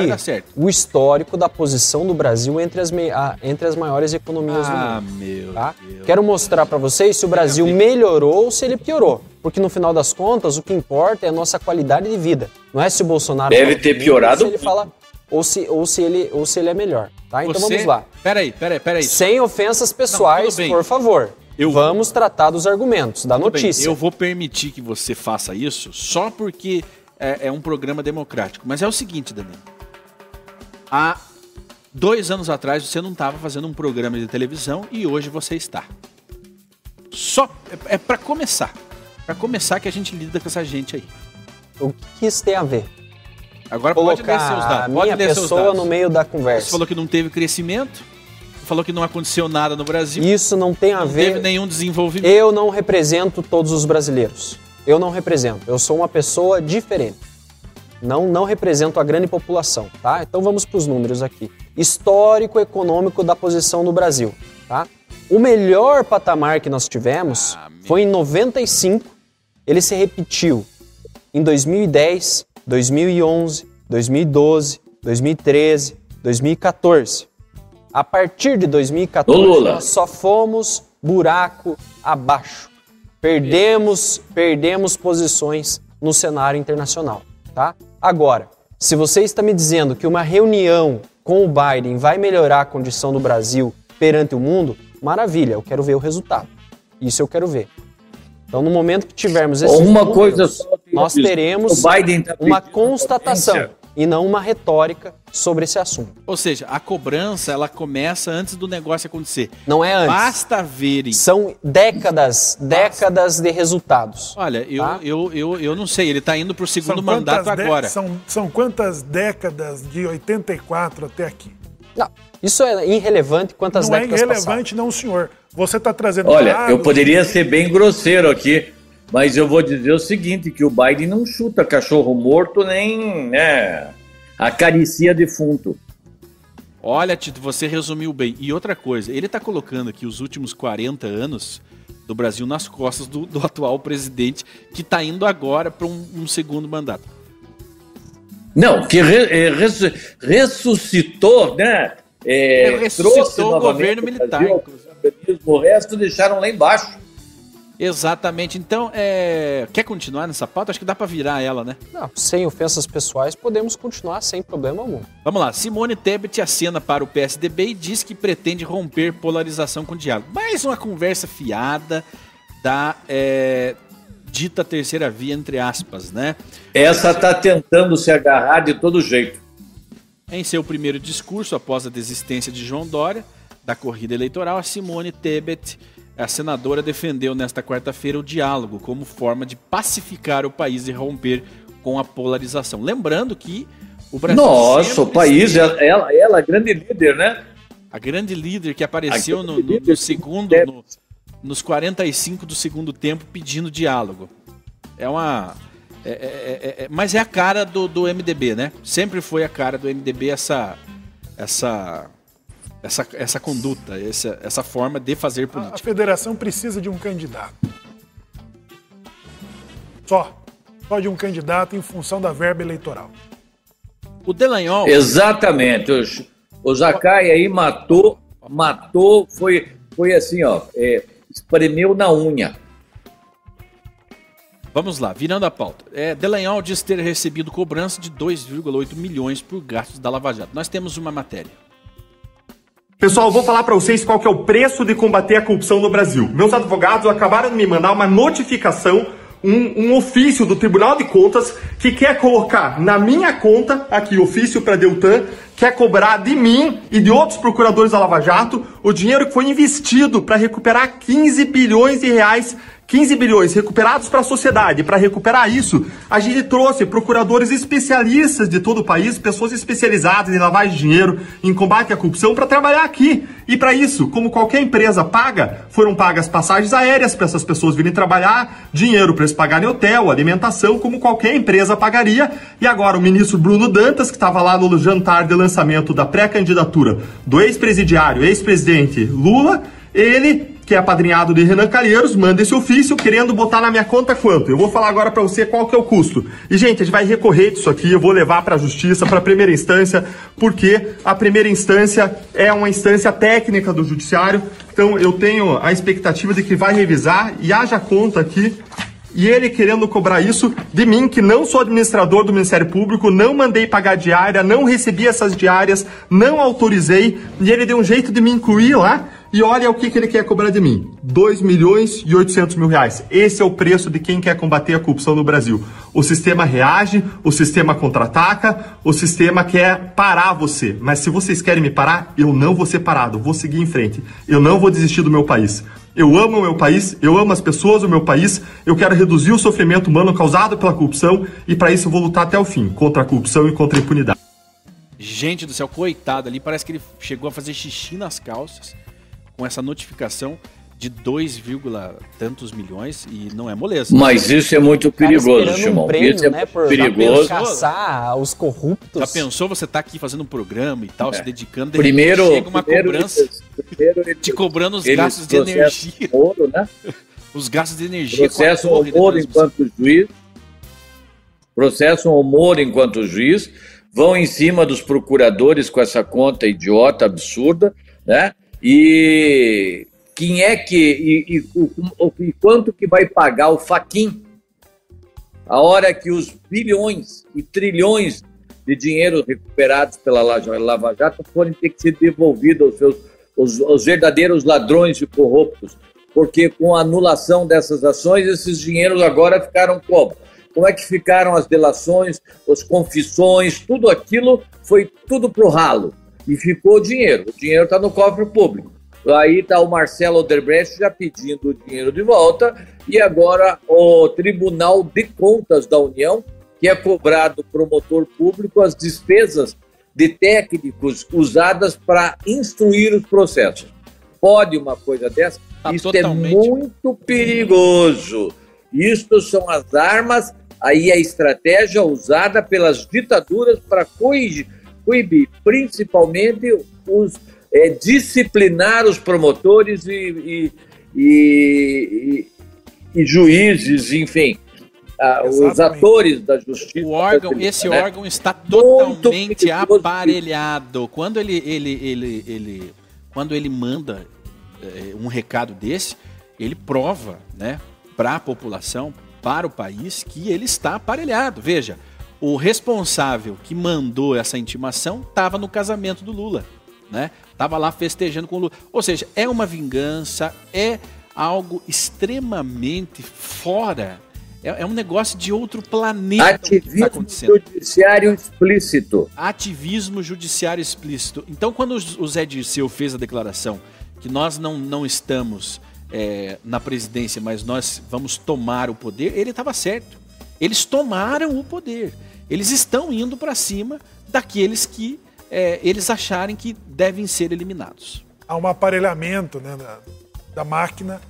B: o histórico da posição do Brasil entre as, a, entre as maiores economias
A: ah,
B: do mundo.
A: meu
B: tá? Deus. Quero mostrar para vocês se o Brasil melhorou ou se ele piorou. Porque no final das contas, o que importa é a nossa qualidade de vida. Não é se o Bolsonaro...
D: Deve ter piorado.
B: Se ele fala, ou se, ou se, ele, ou se ele é melhor. Tá? Então Você... vamos lá.
A: Peraí, peraí, peraí.
B: Sem ofensas pessoais, Não, por favor. Eu Vamos vou... tratar dos argumentos, da notícia.
A: Bem, eu vou permitir que você faça isso só porque é, é um programa democrático. Mas é o seguinte, Daniel. Há dois anos atrás você não estava fazendo um programa de televisão e hoje você está. Só é, é para começar. Para começar que a gente lida com essa gente aí.
B: O que isso tem a ver?
A: Agora Colocar pode ler seus dados.
B: A minha pessoa no meio da conversa.
A: Você falou que não teve crescimento falou que não aconteceu nada no Brasil.
B: Isso não tem a
A: não
B: ver.
A: Não teve nenhum desenvolvimento.
B: Eu não represento todos os brasileiros. Eu não represento. Eu sou uma pessoa diferente. Não, não represento a grande população, tá? Então vamos para os números aqui. Histórico econômico da posição do Brasil, tá? O melhor patamar que nós tivemos ah, foi em 95. Ele se repetiu em 2010, 2011, 2012, 2013, 2014. A partir de 2014, nós só fomos buraco abaixo. Perdemos, perdemos posições no cenário internacional, tá? Agora, se você está me dizendo que uma reunião com o Biden vai melhorar a condição do Brasil perante o mundo, maravilha, eu quero ver o resultado. Isso eu quero ver. Então, no momento que tivermos
D: esses uma números, coisa só
B: nós teremos tá uma constatação e não uma retórica sobre esse assunto.
A: Ou seja, a cobrança ela começa antes do negócio acontecer.
B: Não é antes.
A: Basta verem.
B: São décadas, décadas de resultados.
A: Olha, eu, tá? eu, eu, eu não sei, ele está indo para o segundo mandato agora.
C: São, são quantas décadas de 84 até aqui?
B: Não, isso é irrelevante quantas
C: não
B: é décadas
C: Não é irrelevante
B: passaram.
C: não, senhor. Você está trazendo
D: Olha, eu poderia ser bem grosseiro aqui, mas eu vou dizer o seguinte, que o Biden não chuta cachorro morto nem, né, acaricia defunto.
A: Olha, Tito, você resumiu bem. E outra coisa, ele está colocando aqui os últimos 40 anos do Brasil nas costas do, do atual presidente, que está indo agora para um, um, segundo mandato.
D: Não, que re, é, res, ressuscitou, né?
A: É, ressuscitou o governo militar.
D: O resto deixaram lá embaixo.
A: Exatamente. Então, é... quer continuar nessa pauta? Acho que dá para virar ela, né?
B: Não, sem ofensas pessoais, podemos continuar sem problema algum.
A: Vamos lá. Simone Tebet acena para o PSDB e diz que pretende romper polarização com o diálogo. Mais uma conversa fiada da é... dita terceira via, entre aspas, né?
D: Essa tá tentando se agarrar de todo jeito.
A: Em seu primeiro discurso, após a desistência de João Dória da corrida eleitoral, a Simone Tebet a senadora defendeu nesta quarta-feira o diálogo como forma de pacificar o país e romper com a polarização. Lembrando que o Brasil.
D: Nossa, o país, ela, ela, ela é grande líder, né?
A: A grande líder que apareceu no, no, no, segundo, no, nos 45 do segundo tempo pedindo diálogo. É uma. É, é, é, é, mas é a cara do, do MDB, né? Sempre foi a cara do MDB essa. essa essa, essa conduta, essa, essa forma de fazer política.
C: A, a federação precisa de um candidato. Só. Só de um candidato em função da verba eleitoral.
A: O Delanhol.
D: Exatamente. O, o Zacai aí matou, matou, foi, foi assim, ó, é, espremeu na unha.
A: Vamos lá, virando a pauta. É, Delanhol diz ter recebido cobrança de 2,8 milhões por gastos da Lava Jato. Nós temos uma matéria.
E: Pessoal, vou falar para vocês qual que é o preço de combater a corrupção no Brasil. Meus advogados acabaram de me mandar uma notificação, um, um ofício do Tribunal de Contas que quer colocar na minha conta, aqui, ofício para Deltan, quer cobrar de mim e de outros procuradores da Lava Jato o dinheiro que foi investido para recuperar 15 bilhões de reais 15 bilhões recuperados para a sociedade. Para recuperar isso, a gente trouxe procuradores especialistas de todo o país, pessoas especializadas em lavagem de dinheiro, em combate à corrupção, para trabalhar aqui. E para isso, como qualquer empresa paga, foram pagas passagens aéreas para essas pessoas virem trabalhar, dinheiro para eles pagarem hotel, alimentação, como qualquer empresa pagaria. E agora o ministro Bruno Dantas, que estava lá no jantar de lançamento da pré-candidatura do ex-presidiário, ex-presidente Lula, ele que é apadrinhado de Renan Calheiros, manda esse ofício querendo botar na minha conta quanto. Eu vou falar agora para você qual que é o custo. E, gente, a gente vai recorrer disso aqui, eu vou levar para a justiça, para a primeira instância, porque a primeira instância é uma instância técnica do judiciário. Então, eu tenho a expectativa de que vai revisar e haja conta aqui e ele querendo cobrar isso de mim, que não sou administrador do Ministério Público, não mandei pagar diária, não recebi essas diárias, não autorizei, e ele deu um jeito de me incluir lá. E olha o que, que ele quer cobrar de mim: 2 milhões e 800 mil reais. Esse é o preço de quem quer combater a corrupção no Brasil. O sistema reage, o sistema contra-ataca, o sistema quer parar você. Mas se vocês querem me parar, eu não vou ser parado, vou seguir em frente. Eu não vou desistir do meu país. Eu amo o meu país, eu amo as pessoas do meu país, eu quero reduzir o sofrimento humano causado pela corrupção e para isso eu vou lutar até o fim contra a corrupção e contra a impunidade.
A: Gente do céu, coitado ali, parece que ele chegou a fazer xixi nas calças com essa notificação de 2, tantos milhões e não é moleza.
D: Mas isso é muito perigoso, Simão. Um prêmio,
B: isso é né, por perigoso. caçar os corruptos.
A: Já pensou você tá aqui fazendo um programa e tal, é. se dedicando, de
D: primeiro,
A: chega uma primeiro cobrança primeiro te cobrando os gastos de energia.
D: Ouro, né?
A: os gastos de energia.
D: Processam o Moro (laughs) enquanto juiz. Processam o Moro enquanto juiz. Vão em cima dos procuradores com essa conta idiota, absurda, né? E quem é que e, e, e, quanto que vai pagar o faquin a hora que os bilhões e trilhões de dinheiro recuperados pela Lava Jato forem ter que ser devolvidos aos seus os, os verdadeiros ladrões e corruptos, porque com a anulação dessas ações esses dinheiros agora ficaram como? Como é que ficaram as delações, as confissões, tudo aquilo foi tudo pro ralo e ficou o dinheiro. O dinheiro está no cofre público. Aí está o Marcelo Odebrecht já pedindo o dinheiro de volta e agora o Tribunal de Contas da União, que é cobrado promotor público as despesas de técnicos usadas para instruir os processos. Pode uma coisa dessa? Tá Isso é totalmente. é muito perigoso. Isto são as armas, aí a estratégia usada pelas ditaduras para coibir principalmente os é, disciplinar os promotores e, e, e, e juízes, enfim, os atores da justiça.
A: O órgão, esse né? órgão está totalmente aparelhado. Quando ele, ele, ele, ele, quando ele manda é, um recado desse, ele prova, né, para a população, para o país, que ele está aparelhado. Veja, o responsável que mandou essa intimação estava no casamento do Lula né? Tava lá festejando com o Lula. Ou seja, é uma vingança, é algo extremamente fora. É, é um negócio de outro planeta.
D: Tá Ativismo tá judiciário explícito.
A: Ativismo judiciário explícito. Então, quando o Zé Dirceu fez a declaração que nós não, não estamos é, na presidência, mas nós vamos tomar o poder, ele estava certo. Eles tomaram o poder. Eles estão indo para cima daqueles que é, eles acharem que devem ser eliminados.
C: Há um aparelhamento né, da, da máquina.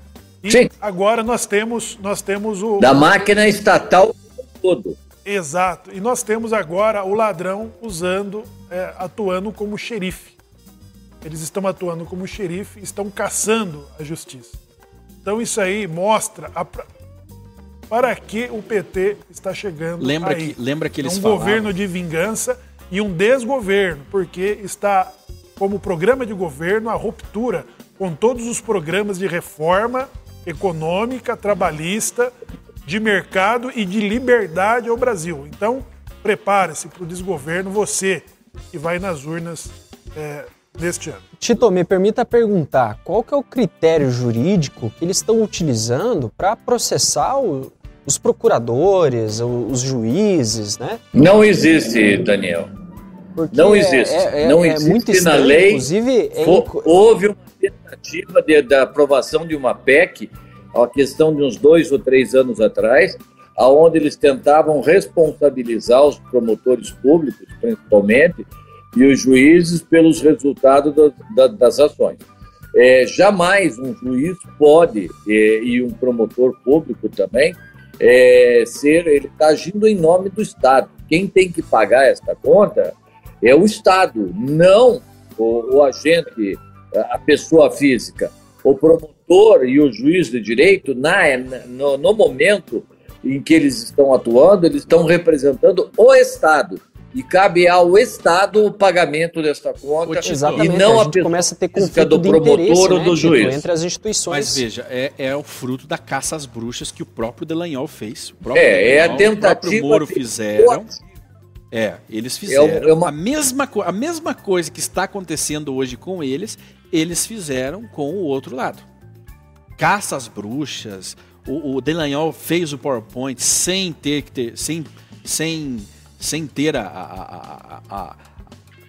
C: E Sim. agora nós temos, nós temos o.
D: Da máquina estatal todo.
C: Exato. E nós temos agora o ladrão usando, é, atuando como xerife. Eles estão atuando como xerife, estão caçando a justiça. Então isso aí mostra a, para que o PT está chegando
A: lembra
C: aí.
A: Que, lembra que eles
C: é um
A: falavam...
C: governo de vingança e um desgoverno, porque está como programa de governo a ruptura com todos os programas de reforma econômica, trabalhista, de mercado e de liberdade ao Brasil. Então, prepare-se para o desgoverno, você que vai nas urnas é, neste ano.
B: Tito, me permita perguntar, qual que é o critério jurídico que eles estão utilizando para processar o, os procuradores, os juízes, né?
D: Não existe, Daniel. Porque não existe. É, é, não é existe na lei. Inclusive, é houve uma tentativa de, da aprovação de uma PEC, a questão de uns dois ou três anos atrás, aonde eles tentavam responsabilizar os promotores públicos, principalmente, e os juízes pelos resultados da, da, das ações. É, jamais um juiz pode, é, e um promotor público também, é, ser, ele está agindo em nome do Estado. Quem tem que pagar esta conta é o Estado, não o, o agente, a pessoa física. O promotor e o juiz de direito, na, no, no momento em que eles estão atuando, eles estão representando o Estado e cabe ao Estado o pagamento desta conta
B: e não a, a começa a ter conflito do promotor ou né, do juiz entre as instituições.
A: Mas veja, é, é o fruto da caça às bruxas que o próprio Delanhol fez. O
D: próprio é, Delanhol, é a tentativa. O próprio
A: Moro fizeram. É, eles é fizeram é uma... a, mesma, a mesma coisa que está acontecendo hoje com eles, eles fizeram com o outro lado. Caça às bruxas. O, o Delanhol fez o PowerPoint sem ter que ter. sem, sem sem ter a, a, a, a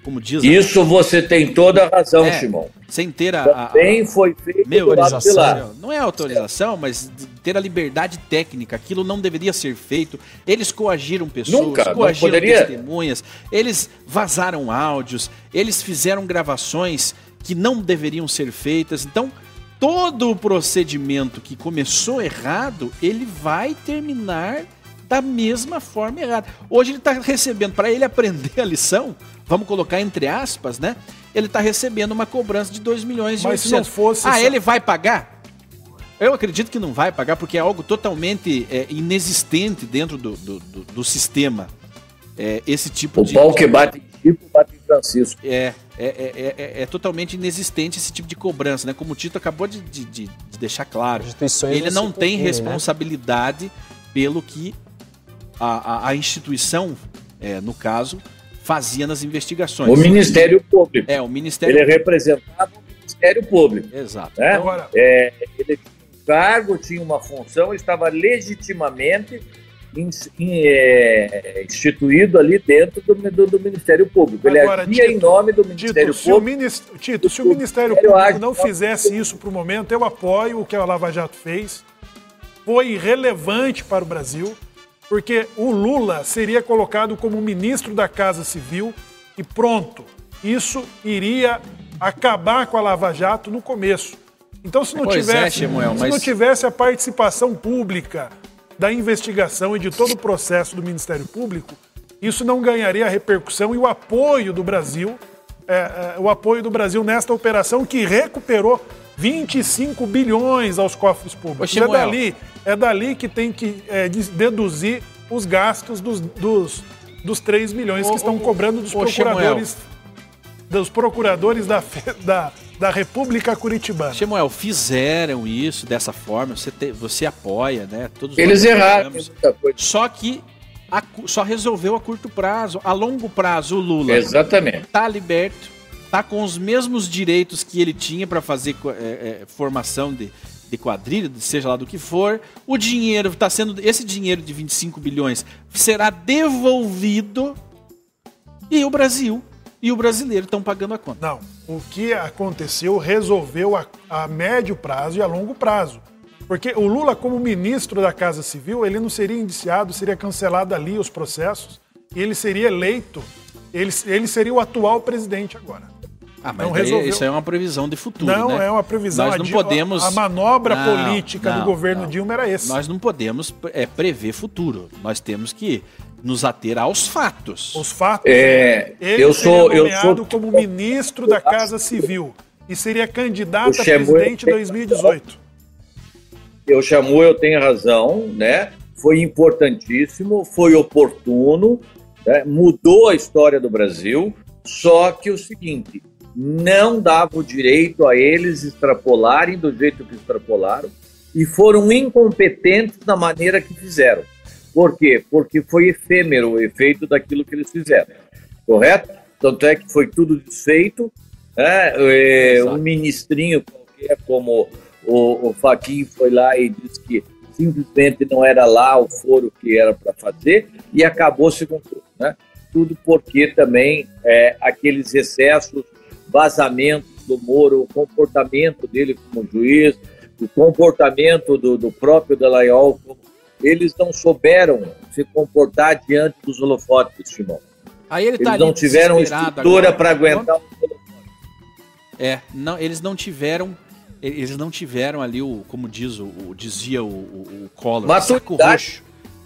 A: como diz
D: Isso você tem toda a razão, é, Simão.
A: Sem ter a.
D: Também foi feito
A: meu, autorização. Não é autorização, mas ter a liberdade técnica. Aquilo não deveria ser feito. Eles coagiram pessoas,
D: Nunca,
A: coagiram testemunhas, eles vazaram áudios, eles fizeram gravações que não deveriam ser feitas. Então, todo o procedimento que começou errado, ele vai terminar da mesma forma errada. Hoje ele está recebendo, para ele aprender a lição, vamos colocar entre aspas, né? Ele está recebendo uma cobrança de 2 milhões de
C: Mas se não fosse.
A: Ah, ele vai pagar? Eu acredito que não vai pagar, porque é algo totalmente é, inexistente dentro do, do, do, do sistema. É, esse tipo
D: o
A: de.
D: O pau que bate em Chico bate em Francisco.
A: É é, é, é, é, totalmente inexistente esse tipo de cobrança, né? Como o Tito acabou de, de, de deixar claro. Ele não tem né? responsabilidade né? pelo que a, a, a instituição, é, no caso, fazia nas investigações.
D: O Ministério Público.
A: É, o Ministério
D: Ele representava o Ministério Público.
A: Exato.
D: Né? Agora... É, ele tinha um cargo, tinha uma função, estava legitimamente in, in, é, instituído ali dentro do, do, do Ministério Público. Ele Agora, agia Tito, em nome do Ministério
C: Tito,
D: Público.
C: Se Tito, se o Ministério Público não fizesse isso para o momento, eu apoio o que a Lava Jato fez. Foi relevante para o Brasil porque o Lula seria colocado como ministro da Casa Civil e pronto. Isso iria acabar com a Lava Jato no começo. Então, se não, é, tivesse, é, Shemuel, se não tivesse a participação pública da investigação e de todo o processo do Ministério Público, isso não ganharia a repercussão e o apoio do Brasil, é, é, o apoio do Brasil nesta operação que recuperou 25 bilhões aos cofres públicos. Ô, é dali é dali que tem que é, deduzir os gastos dos, dos, dos 3 milhões que estão cobrando dos procuradores dos procuradores da, da, da República Curitibana.
A: Samuel, fizeram isso dessa forma, você, te, você apoia, né?
D: Todos Eles erraram.
A: Só que a, só resolveu a curto prazo. A longo prazo, o Lula
D: Exatamente.
A: tá liberto, tá com os mesmos direitos que ele tinha para fazer é, é, formação de, de quadrilha, seja lá do que for, o dinheiro está sendo. Esse dinheiro de 25 bilhões será devolvido e o Brasil e o brasileiro estão pagando a conta.
C: Não. O que aconteceu resolveu a, a médio prazo e a longo prazo. Porque o Lula, como ministro da Casa Civil, ele não seria indiciado, seria cancelado ali os processos e ele seria eleito. Ele, ele seria o atual presidente agora.
A: Ah, mas resolveu... isso é uma previsão de futuro.
C: Não
A: né?
C: é uma previsão.
A: Nós não podemos.
C: A manobra não, política não, do governo não. Dilma era essa.
A: Nós não podemos é, prever futuro. Nós temos que nos ater aos fatos.
C: Os fatos.
D: É, ele eu sou
C: eu
D: sou
C: como ministro da Casa Civil e seria candidato a presidente em 2018.
D: Eu chamo, eu tenho razão, né? Foi importantíssimo, foi oportuno, né? mudou a história do Brasil. Só que o seguinte, não dava o direito a eles extrapolarem do jeito que extrapolaram e foram incompetentes na maneira que fizeram. Por quê? Porque foi efêmero o efeito daquilo que eles fizeram. Correto? Tanto é que foi tudo desfeito. Né? É, um ministrinho qualquer, como o, o foi lá e disse que simplesmente não era lá o foro que era para fazer e acabou-se com tudo. Né? Tudo porque também é, aqueles excessos vazamentos do Moro, o comportamento dele como juiz, o comportamento do, do próprio Dallagnol, eles não souberam se comportar diante dos holofotes, Timão.
A: Aí ele
D: eles
A: tá
D: não tiveram estrutura para aguentar os holofotes.
A: É, não, eles não tiveram eles não tiveram ali o, como diz o, o dizia o, o, o Collor, saco roxo.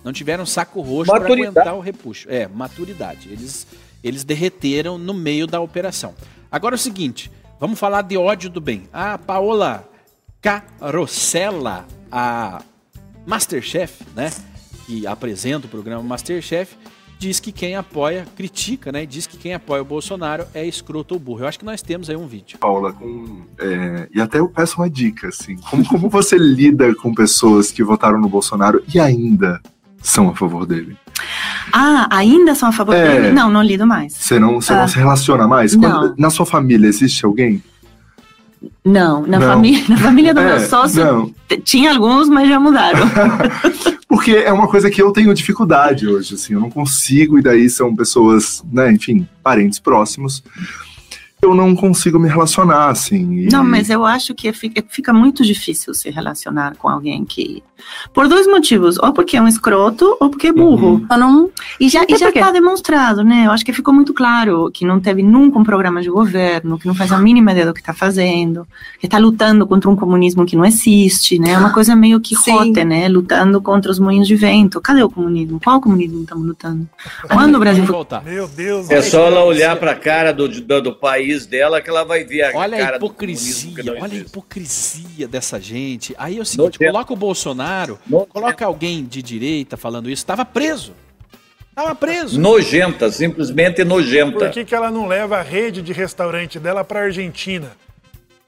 A: Não tiveram saco roxo para aguentar o repuxo. É, maturidade. Eles eles derreteram no meio da operação. Agora é o seguinte, vamos falar de ódio do bem. A Paola Carosella, a Masterchef, né, que apresenta o programa Masterchef, diz que quem apoia, critica, né? Diz que quem apoia o Bolsonaro é escroto ou burro. Eu acho que nós temos aí um vídeo.
F: Paula, com, é, e até eu peço uma dica, assim. Como, como você (laughs) lida com pessoas que votaram no Bolsonaro e ainda são a favor dele?
G: Ah, ainda são a favor é, dele? Não, não lido mais.
F: Você não, você ah, não se relaciona mais? Quando, na sua família existe alguém
G: não, na, não. Família, na família do é, meu sócio não. tinha alguns, mas já mudaram. (laughs)
F: Porque é uma coisa que eu tenho dificuldade hoje, assim, eu não consigo, e daí são pessoas, né, enfim, parentes próximos eu não consigo me relacionar, assim.
G: E... Não, mas eu acho que fica, muito difícil se relacionar com alguém que. Por dois motivos. Ou porque é um escroto, ou porque é burro. Uhum. Não... E já, e já está demonstrado, né? Eu acho que ficou muito claro que não teve nunca um programa de governo, que não faz a mínima ideia do que está fazendo, que está lutando contra um comunismo que não existe, né? É uma coisa meio que rote, né? Lutando contra os moinhos de vento. Cadê o comunismo? Qual comunismo estamos lutando? Quando o Brasil.
D: Voltar. Meu Deus. É só ela olhar para a cara do, do, do país país dela que ela vai ver a
A: olha
D: cara
A: a hipocrisia, olha a hipocrisia dessa gente. Aí é o seguinte, coloca o Bolsonaro, Nojenta. coloca alguém de direita falando isso, estava preso. Estava preso.
D: Nojenta, simplesmente nojenta.
C: Por que, que ela não leva a rede de restaurante dela para Argentina?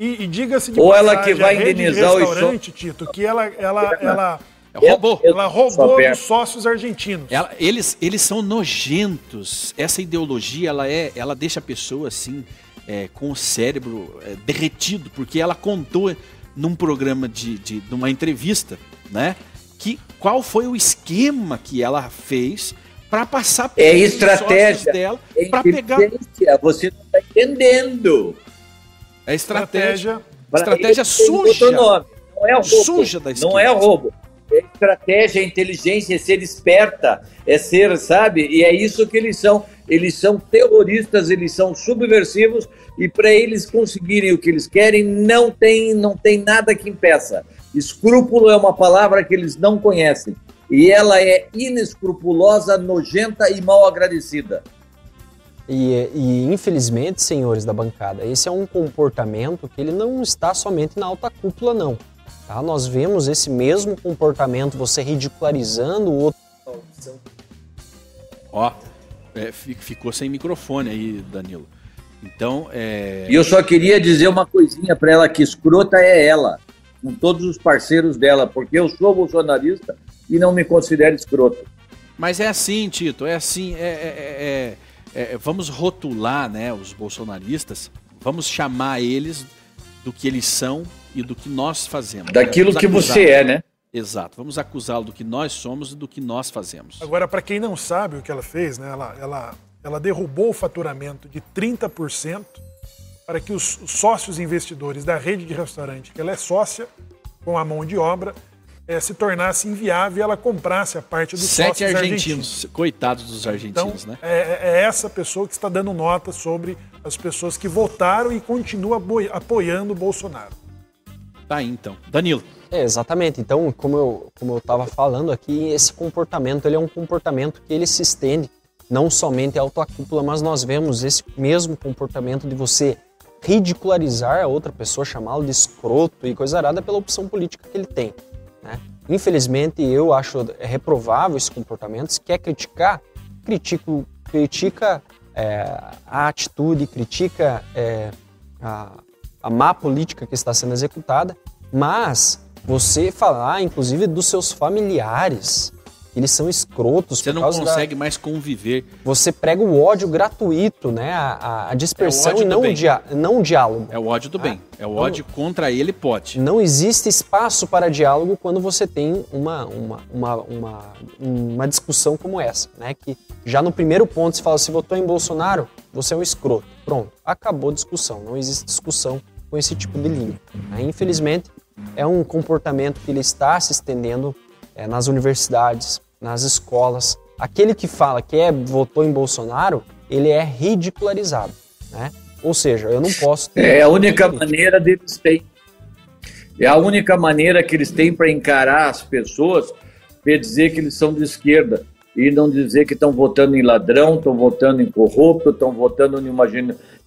C: E, e diga-se de
D: Ou passagem, ela que vai indenizar
C: o restaurante, Tito, que ela, ela, ela, roubou. Ela roubou dos sócios argentinos.
A: Ela, eles, eles são nojentos. Essa ideologia, ela é, ela deixa a pessoa assim é, com o cérebro é, derretido, porque ela contou num programa de, de, de uma entrevista, né? Que qual foi o esquema que ela fez para passar
D: por é estratégia dela é para pegar. Você não está entendendo.
A: É estratégia. Estratégia, estratégia suja.
D: Não é roubo. Suja da esquerda. Não é roubo. É estratégia, é inteligência, é ser esperta, é ser, sabe? E é isso que eles são. Eles são terroristas, eles são subversivos e para eles conseguirem o que eles querem, não tem, não tem nada que impeça. Escrúpulo é uma palavra que eles não conhecem. E ela é inescrupulosa, nojenta e mal agradecida.
B: E, e, infelizmente, senhores da bancada, esse é um comportamento que ele não está somente na alta cúpula, não. Tá? Nós vemos esse mesmo comportamento, você ridicularizando o outro.
A: Ó, é, ficou sem microfone aí, Danilo. Então, é...
D: E eu só queria dizer uma coisinha para ela, que escrota é ela, com todos os parceiros dela, porque eu sou bolsonarista e não me considero escroto.
A: Mas é assim, Tito, é assim, é, é, é, é vamos rotular né, os bolsonaristas, vamos chamar eles do que eles são e do que nós fazemos.
D: Daquilo que você é, né?
A: Exato. Vamos acusá-lo do que nós somos e do que nós fazemos.
C: Agora, para quem não sabe o que ela fez, né? Ela, ela, ela derrubou o faturamento de 30% para que os sócios investidores da rede de restaurante, que ela é sócia com a mão de obra, é, se tornasse inviável e ela comprasse a parte dos
A: Sete argentinos. argentinos. Coitados dos argentinos,
C: então,
A: né?
C: É, é, essa pessoa que está dando nota sobre as pessoas que votaram e continuam apoiando o Bolsonaro.
A: Tá aí, então. Danilo.
B: É, exatamente. Então, como eu como eu estava falando aqui, esse comportamento ele é um comportamento que ele se estende não somente à alta cúpula, mas nós vemos esse mesmo comportamento de você ridicularizar a outra pessoa, chamá-lo de escroto e coisa arada pela opção política que ele tem. Né? Infelizmente, eu acho reprovável esse comportamento. Se quer criticar, critico, critica é, a atitude, critica é, a, a má política que está sendo executada, mas você falar, inclusive, dos seus familiares, eles são escrotos.
A: Você não consegue da... mais conviver.
B: Você prega o ódio gratuito, né? A, a dispersão é e não o, dia... não o diálogo.
A: É o ódio do ah, bem. É o ódio então, contra ele pode.
B: Não existe espaço para diálogo quando você tem uma, uma, uma, uma, uma discussão como essa, né? Que já no primeiro ponto se fala, se votou em Bolsonaro, você é um escroto. Pronto, acabou a discussão. Não existe discussão com esse tipo de linha. Né? Infelizmente, é um comportamento que ele está se estendendo é, nas universidades, nas escolas. Aquele que fala que é, votou em Bolsonaro, ele é ridicularizado. Né? Ou seja, eu não posso.
D: É a única maneira deles terem. É a única maneira que eles têm para encarar as pessoas para dizer que eles são de esquerda e não dizer que estão votando em ladrão, estão votando em corrupto, estão votando em uma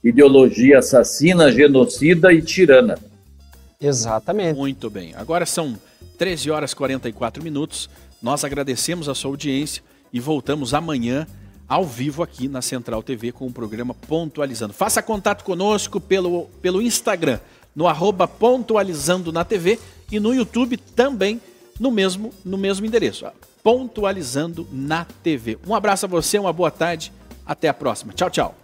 D: ideologia assassina, genocida e tirana.
B: Exatamente.
A: Muito bem. Agora são 13 horas e 44 minutos. Nós agradecemos a sua audiência e voltamos amanhã ao vivo aqui na Central TV com o programa Pontualizando. Faça contato conosco pelo, pelo Instagram, no arroba Pontualizando na TV e no YouTube também no mesmo, no mesmo endereço. Pontualizando na TV. Um abraço a você, uma boa tarde, até a próxima. Tchau, tchau.